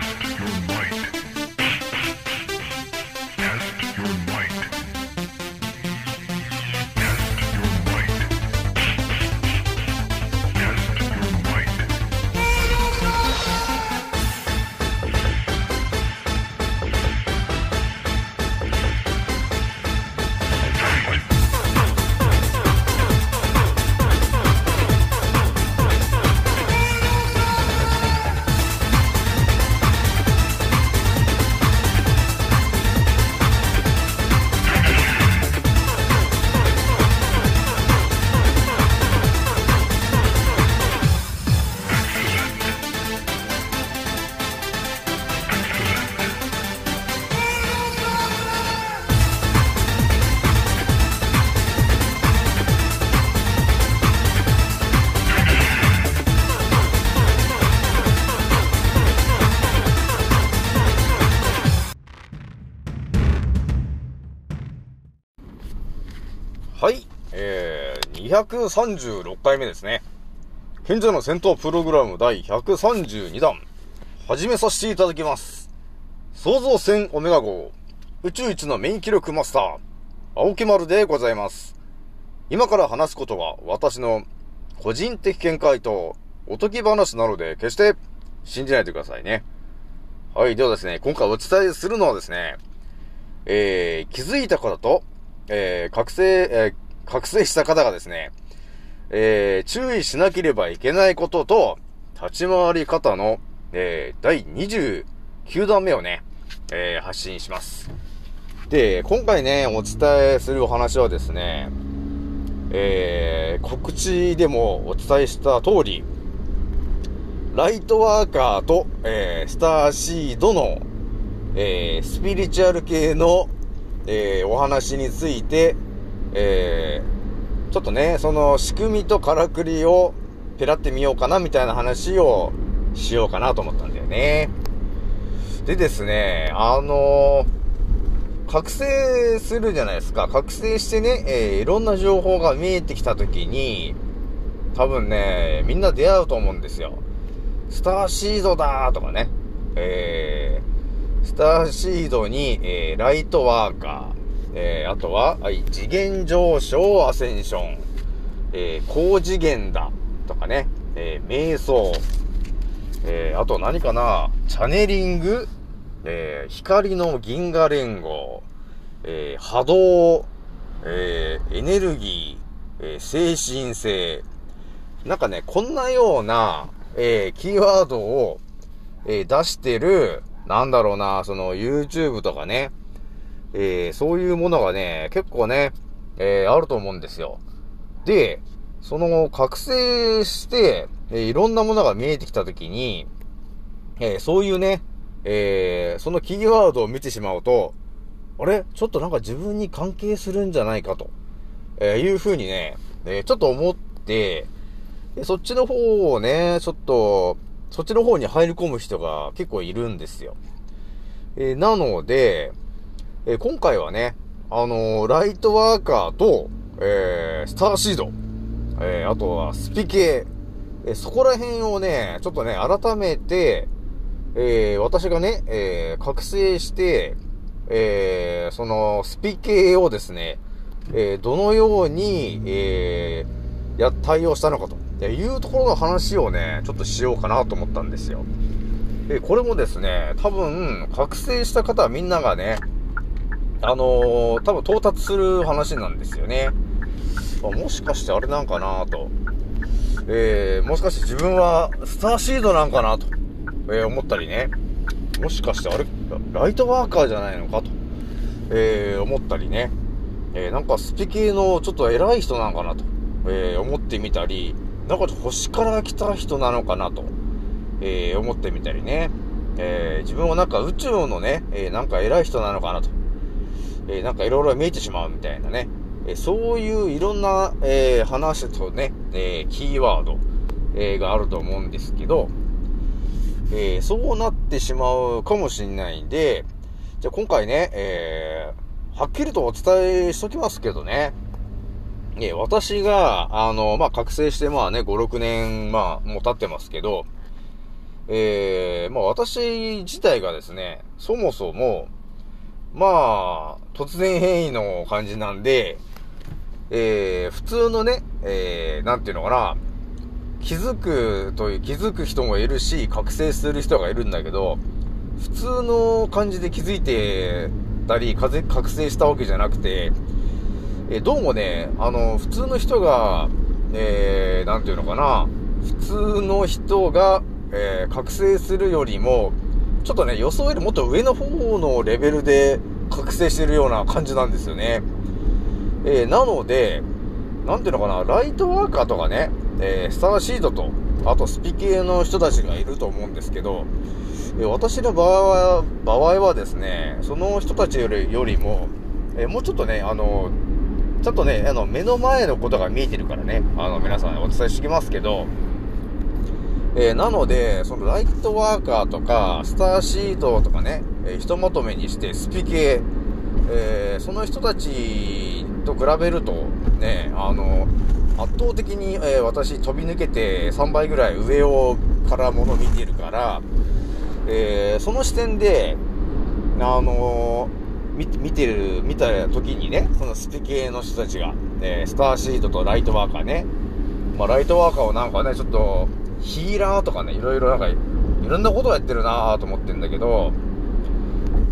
Test your might. 236回目ですね。賢者の戦闘プログラム第132弾、始めさせていただきます。創造船オメガ号、宇宙一の免疫力マスター、青木丸でございます。今から話すことは私の個人的見解とおとぎ話なので決して信じないでくださいね。はい、ではですね、今回お伝えするのはですね、えー、気づいた方と、えー、覚醒、えー、覚醒した方がですね、えー、注意しなければいけないことと、立ち回り方の、えー、第29弾目をね、えー、発信します。で、今回ね、お伝えするお話はですね、えー、告知でもお伝えした通り、ライトワーカーと、えー、スターシードの、えー、スピリチュアル系の、え、お話について、えー、ちょっとね、その仕組みとからくりをペラってみようかなみたいな話をしようかなと思ったんだよね。でですね、あのー、覚醒するじゃないですか。覚醒してね、えー、いろんな情報が見えてきたときに、多分ね、みんな出会うと思うんですよ。スターシードだーとかね。えー、スターシードに、えー、ライトワーカー、えー、あとは、はい、次元上昇アセンション、えー、高次元だ、とかね、えー、瞑想、えー、あと何かな、チャネリング、えー、光の銀河連合、えー、波動、えー、エネルギー、えー、精神性、なんかね、こんなような、えー、キーワードを、えー、出してる、なんだろうな、その YouTube とかね、えー、そういうものがね、結構ね、えー、あると思うんですよ。で、その覚醒して、えー、いろんなものが見えてきたときに、えー、そういうね、えー、そのキーワードを見てしまうと、あれ？ちょっとなんか自分に関係するんじゃないかと、えー、いうふうにね、えー、ちょっと思って、そっちの方をね、ちょっと、そっちの方に入り込む人が結構いるんですよ。えー、なので、えー、今回はね、あのー、ライトワーカーと、えー、スターシード、えー、あとはスピ系、えー、そこら辺をね、ちょっとね、改めて、えー、私がね、えー、覚醒して、えー、その、スピ系をですね、えー、どのように、えー、や、対応したのかと。いうところの話をね、ちょっとしようかなと思ったんですよ。で、これもですね、多分、覚醒した方はみんながね、あのー、多分到達する話なんですよね。もしかしてあれなんかなと。えー、もしかして自分はスターシードなんかなと、えー、思ったりね。もしかしてあれ、ライトワーカーじゃないのかと、えー、思ったりね。えー、なんかスピ系のちょっと偉い人なんかなと、えー、思ってみたり、なんか星から来た人なのかなと、えー、思ってみたりね。えー、自分はなんか宇宙のね、えー、なんか偉い人なのかなと。えー、なんかいろいろ見えてしまうみたいなね。え、そういういろんな、えー、話とね、えー、キーワード、え、があると思うんですけど、え、そうなってしまうかもしれないんで、じゃあ今回ね、え、はっきりとお伝えしときますけどね、え、私が、あの、まあ、覚醒してまあね、5、6年、まあ、もう経ってますけど、えー、まあ私自体がですね、そもそも、まあ、突然変異の感じなんで、えー、普通のね、えー、なんていうのかな、気づくという、気づく人もいるし、覚醒する人がいるんだけど、普通の感じで気づいてたり、風覚醒したわけじゃなくて、えーどうもね、あの、普通の人が、えー、なんていうのかな、普通の人が、えー覚醒するよりも、ちょっとね、予想よりもっと上の方のレベルで覚醒してるような感じなんですよね。えーなので、なんていうのかな、ライトワーカーとかね、えースターシードと、あとスピ系の人たちがいると思うんですけど、え私の場合は、場合はですね、その人たちよりよりも、えーもうちょっとね、あの、ちょっとね、あの、目の前のことが見えてるからね、あの、皆さんお伝えしてきますけど、えーなので、そのライトワーカーとか、スターシードとかね、えーひとまとめにして、スピ系、えーその人たちと比べると、ね、あの、圧倒的に、えー私飛び抜けて3倍ぐらい上をからもの見てるから、えーその視点で、あの見てる、見た時にね、そのスピ系の人たちが、えースターシードとライトワーカーね、まあ、ライトワーカーをなんかね、ちょっと、ヒーラーとかね、いろいろなんか、いろんなことをやってるなぁと思ってんだけど、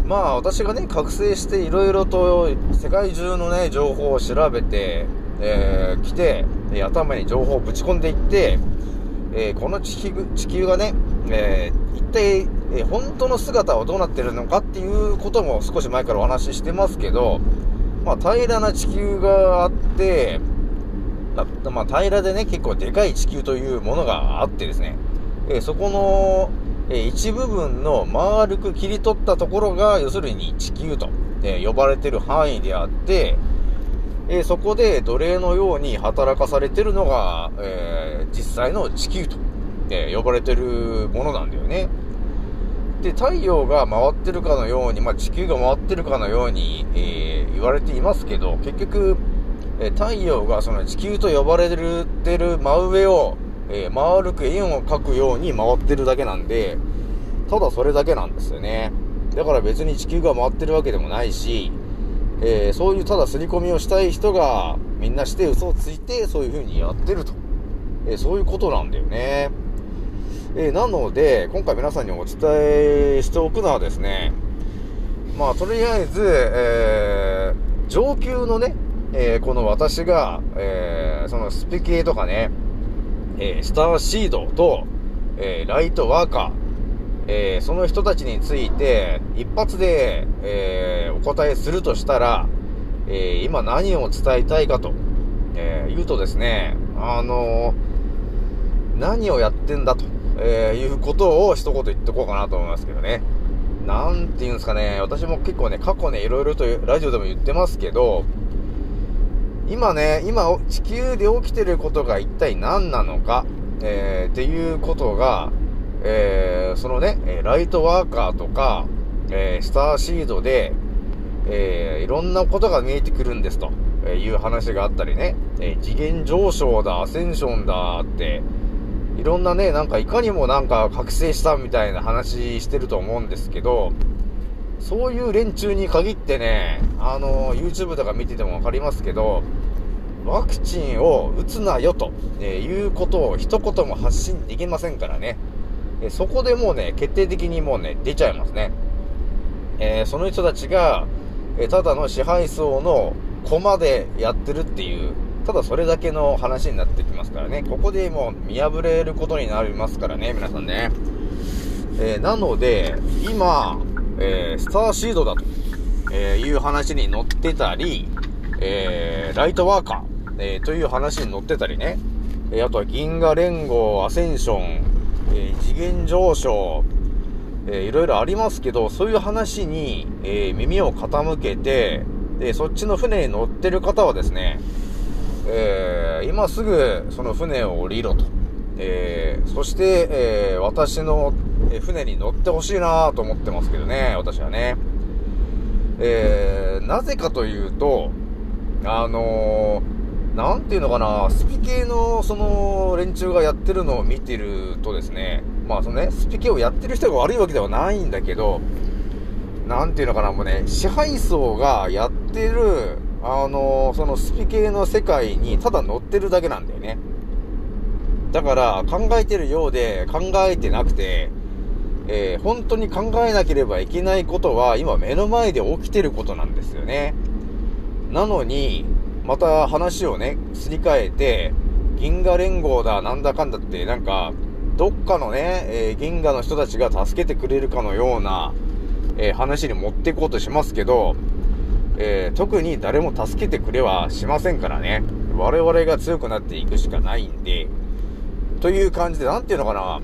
まあ私がね、覚醒していろいろと世界中のね、情報を調べて、えー、来て、頭に情報をぶち込んでいって、えーこの地球地球がね、えー一体、えー本当の姿はどうなってるのかっていうことも少し前からお話ししてますけど、まあ平らな地球があって、まあ、まあ、平らでね、結構でかい地球というものがあってですね、えそこの、え一部分の丸く切り取ったところが、要するに地球と、え呼ばれてる範囲であって、えそこで奴隷のように働かされてるのが、えー実際の地球と、え呼ばれてるものなんだよね。で、太陽が回ってるかのように、まあ、地球が回ってるかのように、えー言われていますけど、結局、え太陽がその地球と呼ばれてるてる真上を、えー丸く円を描くように回ってるだけなんで、ただそれだけなんですよね。だから別に地球が回ってるわけでもないし、えーそういうただ刷り込みをしたい人がみんなして嘘をついてそういう風にやってると。えーそういうことなんだよね。えーなので、今回皆さんにお伝えしておくのはですね、まあ、とりあえず、えー上級のね、えーこの私が、えーそのスピ系とかね、えースターシードと、えライトワーカー、えその人たちについて、一発で、えお答えするとしたら、え今何を伝えたいかと、え言うとですね、あの何をやってんだと、えいうことを一言言っておこうかなと思いますけどね。なんて言うんですかね、私も結構ね、過去ね、いろいろとラジオでも言ってますけど、今ね、今、地球で起きてることが一体何なのか、えーっていうことが、えーそのね、ライトワーカーとか、えースターシードで、えーいろんなことが見えてくるんですとえいう話があったりね、えー次元上昇だ、アセンションだって、いろんなね、なんかいかにもなんか覚醒したみたいな話してると思うんですけど、そういう連中に限ってね、あの、YouTube とか見ててもわかりますけど、ワクチンを打つなよと、えーいうことを一言も発信できませんからね。えーそこでもうね、決定的にもうね、出ちゃいますね。えーその人たちが、えただの支配層の駒でやってるっていう、ただそれだけの話になってきますからね。ここでもう見破れることになりますからね、皆さんね。えなので、今、えースターシードだと、えいう話に乗ってたり、えーライトワーカー、えーという話に乗ってたりね。えあとは銀河連合、アセンション、えー次元上昇、えーいろいろありますけど、そういう話に、えー耳を傾けて、で、そっちの船に乗ってる方はですね、えー今すぐその船を降りろと。えーそして、えー私のえ船に乗ってほしいなと思ってますけどね、私はね。えーなぜかというと、あのーなんていうのかな、スピ系のその連中がやってるのを見てるとですね、まあそのね、スピ系をやってる人が悪いわけではないんだけど、なんていうのかな、もうね、支配層がやってる、あのそのスピ系の世界にただ乗ってるだけなんだよね。だから、考えてるようで考えてなくて、えー本当に考えなければいけないことは、今目の前で起きてることなんですよね。なのに、また話をね、すり替えて、銀河連合だ、なんだかんだって、なんか、どっかのね、えー銀河の人たちが助けてくれるかのような、えー話に持っていこうとしますけど、えー特に誰も助けてくれはしませんからね。我々が強くなっていくしかないんで、という感じで、なんていうのかな、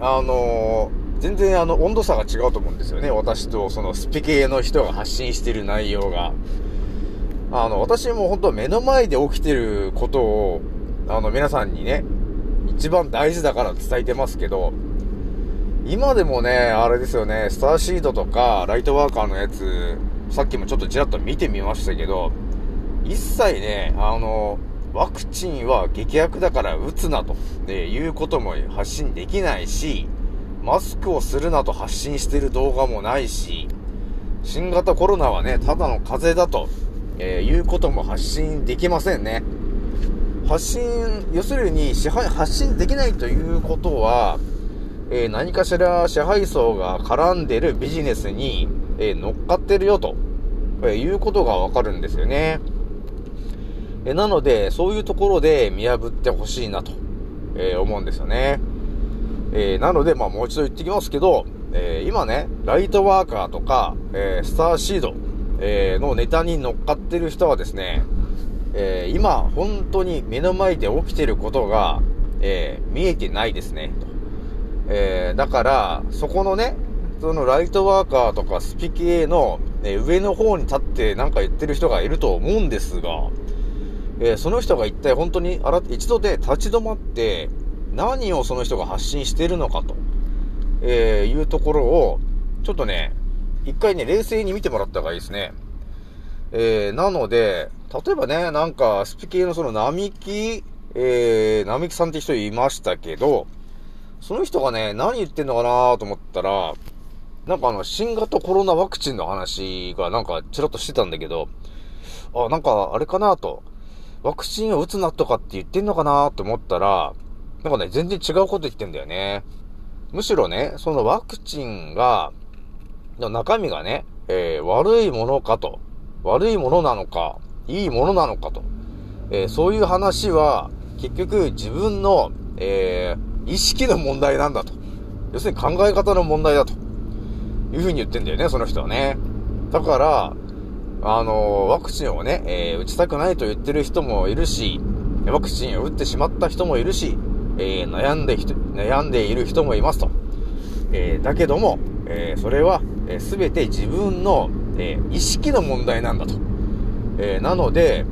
あの全然あの、温度差が違うと思うんですよね。私とそのスピ系の人が発信している内容が。あの、私も本当目の前で起きてることを、あの、皆さんにね、一番大事だから伝えてますけど、今でもね、あれですよね、スターシードとか、ライトワーカーのやつ、さっきもちょっとちらっと見てみましたけど、一切ね、あの、ワクチンは劇薬だから打つなと、えいうことも発信できないし、マスクをするなと発信している動画もないし、新型コロナはね、ただの風邪だと、えいうことも発信できませんね。発信、要するに支配、発信できないということは、えー何かしら支配層が絡んでるビジネスに、えー乗っかってるよと、えいうことがわかるんですよね。えなので、そういうところで見破ってほしいなと、え思うんですよね。えーなので、まあもう一度言ってきますけど、えー今ね、ライトワーカーとか、えースターシード、えーのネタに乗っかってる人はですね、えー今、本当に目の前で起きてることが、えー見えてないですね、と。えーだから、そこのね、そのライトワーカーとかスピ系の、え上の方に立ってなんか言ってる人がいると思うんですが、えーその人が一体本当にあら一度で立ち止まって、何をその人が発信してるのかと、えーいうところを、ちょっとね、一回ね、冷静に見てもらった方がいいですね。えーなので、例えばね、なんか、スピ系のその並木、えー、並木さんって人いましたけど、その人がね、何言ってんのかなと思ったら、なんかあの、新型コロナワクチンの話がなんかちらっとしてたんだけど、あ、なんかあれかなと、ワクチンを打つなとかって言ってんのかなと思ったら、なんかね、全然違うこと言ってんだよね。むしろね、そのワクチンが、の中身がね、えー悪いものかと、悪いものなのか、いいものなのかと、えーそういう話は、結局自分の、えー意識の問題なんだと。要するに考え方の問題だと。いうふうに言ってんだよね、その人はね。だから、あのワクチンをね、えー打ちたくないと言ってる人もいるし、ワクチンを打ってしまった人もいるし、えー悩んで人、悩んでいる人もいますと。えーだけども、えーそれは、えー全て自分の、え意識の問題なんだと。えなので、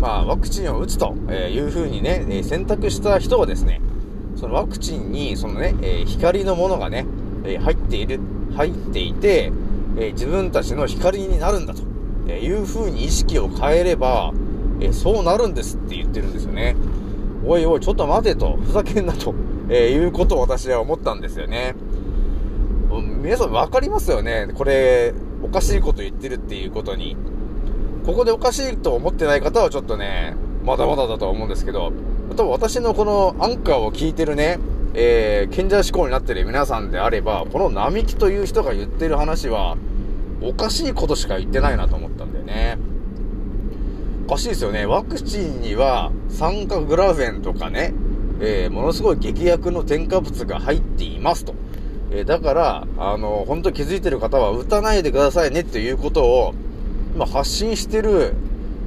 まあ、ワクチンを打つというふうにね、え選択した人はですね、そのワクチンに、そのね、え光のものがね、え入っている、入っていて、え自分たちの光になるんだと、えいうふうに意識を変えれば、えそうなるんですって言ってるんですよね。おいおい、ちょっと待てと、ふざけんなと、えーいうことを私は思ったんですよね。皆さん分かりますよねこれ、おかしいこと言ってるっていうことに。ここでおかしいと思ってない方はちょっとね、まだまだだと思うんですけど、多分私のこのアンカーを聞いてるね、えー、賢者志向になってる皆さんであれば、この並木という人が言ってる話は、おかしいことしか言ってないなと思ったんだよね。おかしいですよね。ワクチンには酸化グラフェンとかね、えーものすごい劇薬の添加物が入っていますと。えーだから、あの、本当気づいてる方は打たないでくださいねっていうことを、今発信してる。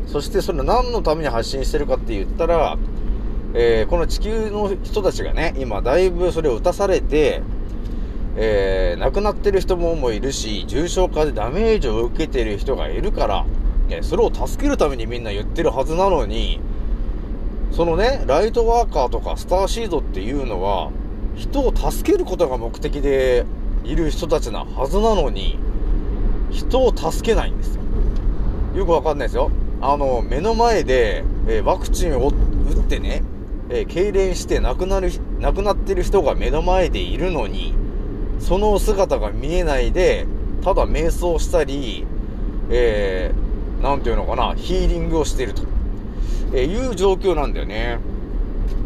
そしてそれ何のために発信してるかって言ったら、えーこの地球の人たちがね、今だいぶそれを打たされて、えー亡くなってる人ももいるし、重症化でダメージを受けてる人がいるから、えそれを助けるためにみんな言ってるはずなのに、そのね、ライトワーカーとかスターシードっていうのは、人を助けることが目的でいる人たちなはずなのに、人を助けないんですよ。よくわかんないですよ。あの、目の前で、えーワクチンを打ってね、えー痙攣して亡くなる、亡くなってる人が目の前でいるのに、その姿が見えないで、ただ瞑想したり、えー、なんていうのかな、ヒーリングをしていると、えいう状況なんだよね。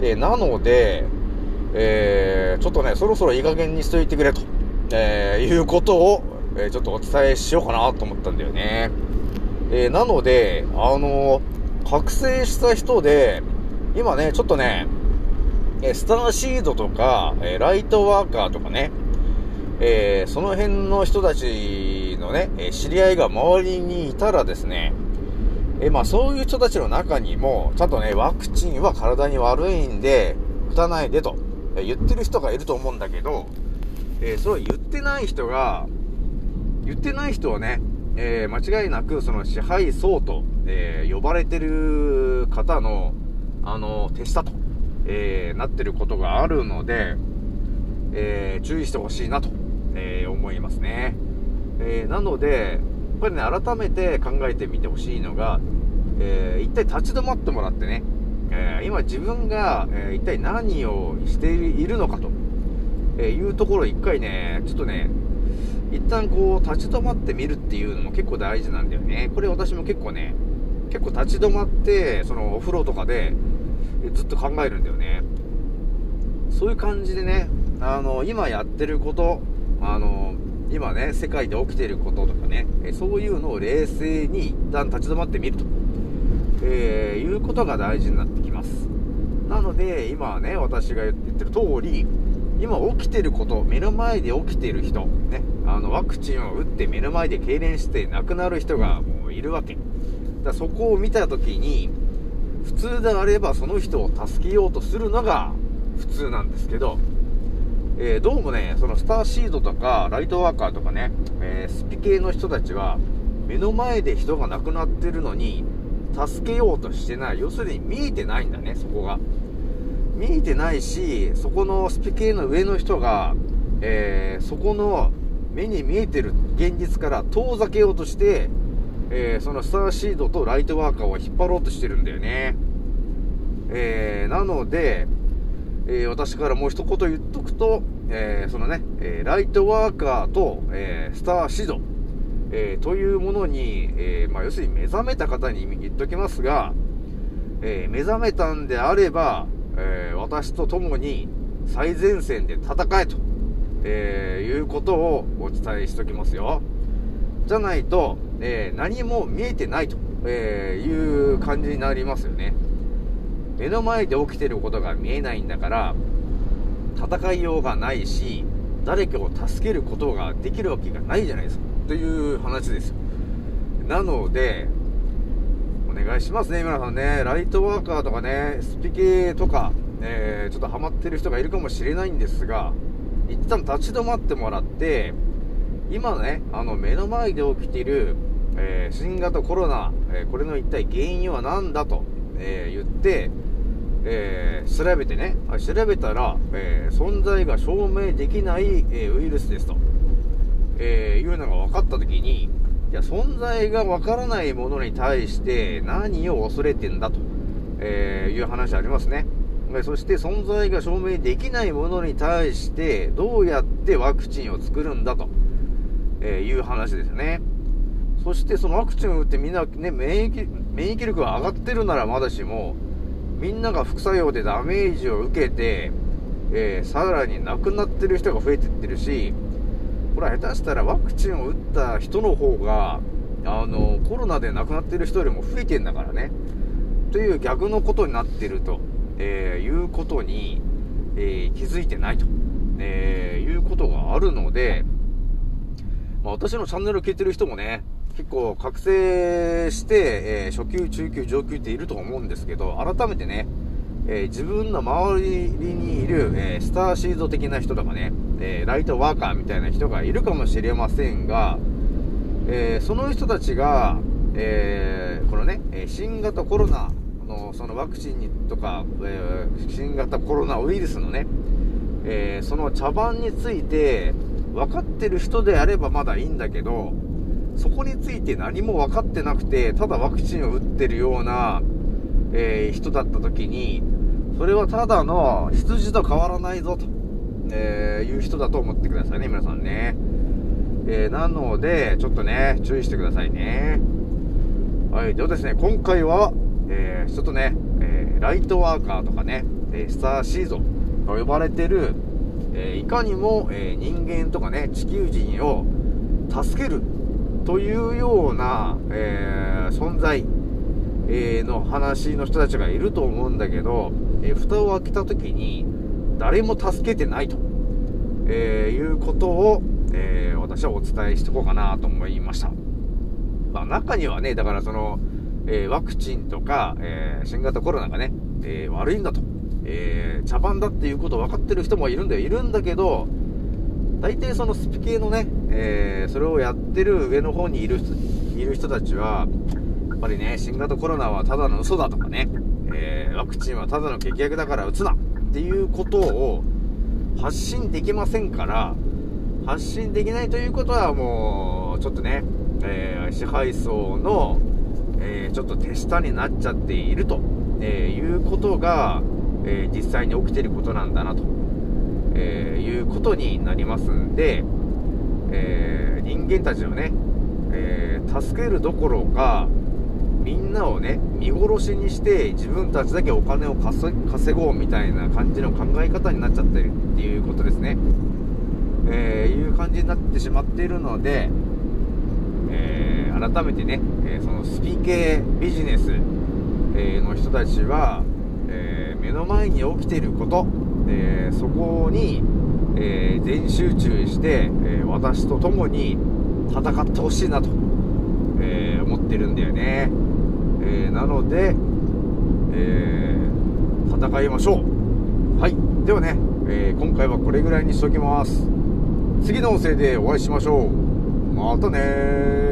で、なので、えー、ちょっとね、そろそろいい加減にしといてくれと、えー、いうことを、えーちょっとお伝えしようかなと思ったんだよね。えーなので、あの覚醒した人で、今ね、ちょっとね、スターシードとか、えライトワーカーとかね、えその辺の人たちのね、え知り合いが周りにいたらですね、えまあそういう人たちの中にも、ちゃんとね、ワクチンは体に悪いんで、打たないでと、言ってる人がいると思うんだけど、えーそれを言ってない人が、言ってない人はね、えー間違いなくその支配層と、えー呼ばれてる方の、あの、手下と、えなってることがあるので、え注意してほしいなと、え思いますね。えーなので、やっぱりね、改めて考えてみてほしいのが、えー一体立ち止まってもらってね、えー今自分が、え一体何をしているのかと、えいうところを一回ね、ちょっとね、一旦こう立ち止まってみるっていうのも結構大事なんだよね。これ私も結構ね、結構立ち止まって、そのお風呂とかでずっと考えるんだよね。そういう感じでね、あの、今やってること、あの、今ね、世界で起きていることとかね、そういうのを冷静に一旦立ち止まってみると、えーいうことが大事になってきます。なので、今はね、私が言ってる通り、今起きてること、目の前で起きてる人、ね、あの、ワクチンを打って目の前で痙攣して亡くなる人がもういるわけ。だそこを見たときに、普通であればその人を助けようとするのが普通なんですけど、えーどうもね、そのスターシードとかライトワーカーとかね、えースピ系の人たちは目の前で人が亡くなってるのに助けようとしてない。要するに見えてないんだね、そこが。見えてないし、そこのスピ系の上の人が、えーそこの目に見えてる現実から遠ざけようとして、えーそのスターシードとライトワーカーを引っ張ろうとしてるんだよね。えーなので、えー私からもう一言言っとくと、えーそのね、えーライトワーカーと、えスターシード、えというものに、えまあ、要するに目覚めた方に言っときますが、え目覚めたんであれば、え私と共に最前線で戦えと、えいうことをお伝えしときますよ。じゃないと、え何も見えてないと、えいう感じになりますよね。目の前で起きてることが見えないんだから、戦いようがないし、誰かを助けることができるわけがないじゃないですか。という話です。なので、お願いしますね、皆さんね。ライトワーカーとかね、スピ系とか、えーちょっとハマってる人がいるかもしれないんですが、一旦立ち止まってもらって、今ね、あの目の前で起きている、えー新型コロナ、えーこれの一体原因は何だと、え言って、えー調べてね、調べたら、えー存在が証明できない、えーウイルスですと、えいうのが分かったときに、いや、存在が分からないものに対して何を恐れてんだと、えいう話ありますね。そして存在が証明できないものに対してどうやってワクチンを作るんだと、えいう話ですね。そしてそのワクチンを打ってみんなね、免疫、免疫力が上がってるならまだしも、みんなが副作用でダメージを受けて、えーさらに亡くなってる人が増えてってるし、これは下手したらワクチンを打った人の方が、あの、コロナで亡くなってる人よりも増えてんだからね。という逆のことになってると、えーいうことに、えー気づいてないと、えーいうことがあるので、まあ、私のチャンネルを聞いてる人もね、結構覚醒して、えー初級、中級、上級っていると思うんですけど、改めてね、えー自分の周りにいる、えースターシード的な人とかね、えーライトワーカーみたいな人がいるかもしれませんが、えーその人たちが、えーこのね、新型コロナのそのワクチンにとか、えー新型コロナウイルスのね、えーその茶番について分かってる人であればまだいいんだけど、そこについて何も分かってなくて、ただワクチンを打ってるような、えー人だった時に、それはただの羊と変わらないぞと、えーいう人だと思ってくださいね、皆さんね。えーなので、ちょっとね、注意してくださいね。はい、ではですね、今回は、えーちょっとね、えーライトワーカーとかね、えスターシーゾンと呼ばれてる、えいかにも、え人間とかね、地球人を助けるというような、えー存在、えーの話の人たちがいると思うんだけど、えー蓋を開けた時に誰も助けてないと、えいうことを、えー私はお伝えしておこうかなと思いました。まあ、中にはね、だからその、えーワクチンとか、えー新型コロナがね、え悪いんだと、えー茶番だっていうことを分かってる人もいるんだよ。いるんだけど、大体そのスピ系のね、えーそれをやってる上の方にいる人いる人たちは、やっぱりね、新型コロナはただの嘘だとかね、えーワクチンはただの劇薬だから打つなっていうことを発信できませんから、発信できないということはもう、ちょっとね、えー支配層の、えちょっと手下になっちゃっていると、えいうことが、え実際に起きてることなんだなと、えいうことになりますんで、えー人間たちをね、えー助けるどころか、みんなをね、見殺しにして自分たちだけお金を稼ごうみたいな感じの考え方になっちゃってるっていうことですね。えーいう感じになってしまっているので、えー改めてね、えそのスピ系ビジネス、えの人たちは、え目の前に起きていること、えそこに、えー全集中して、え私と共に戦ってほしいなと、え思ってるんだよね、えなので、え戦いましょう。はい。ではね、え今回はこれぐらいにしときます。次の音声でお会いしましょう。またね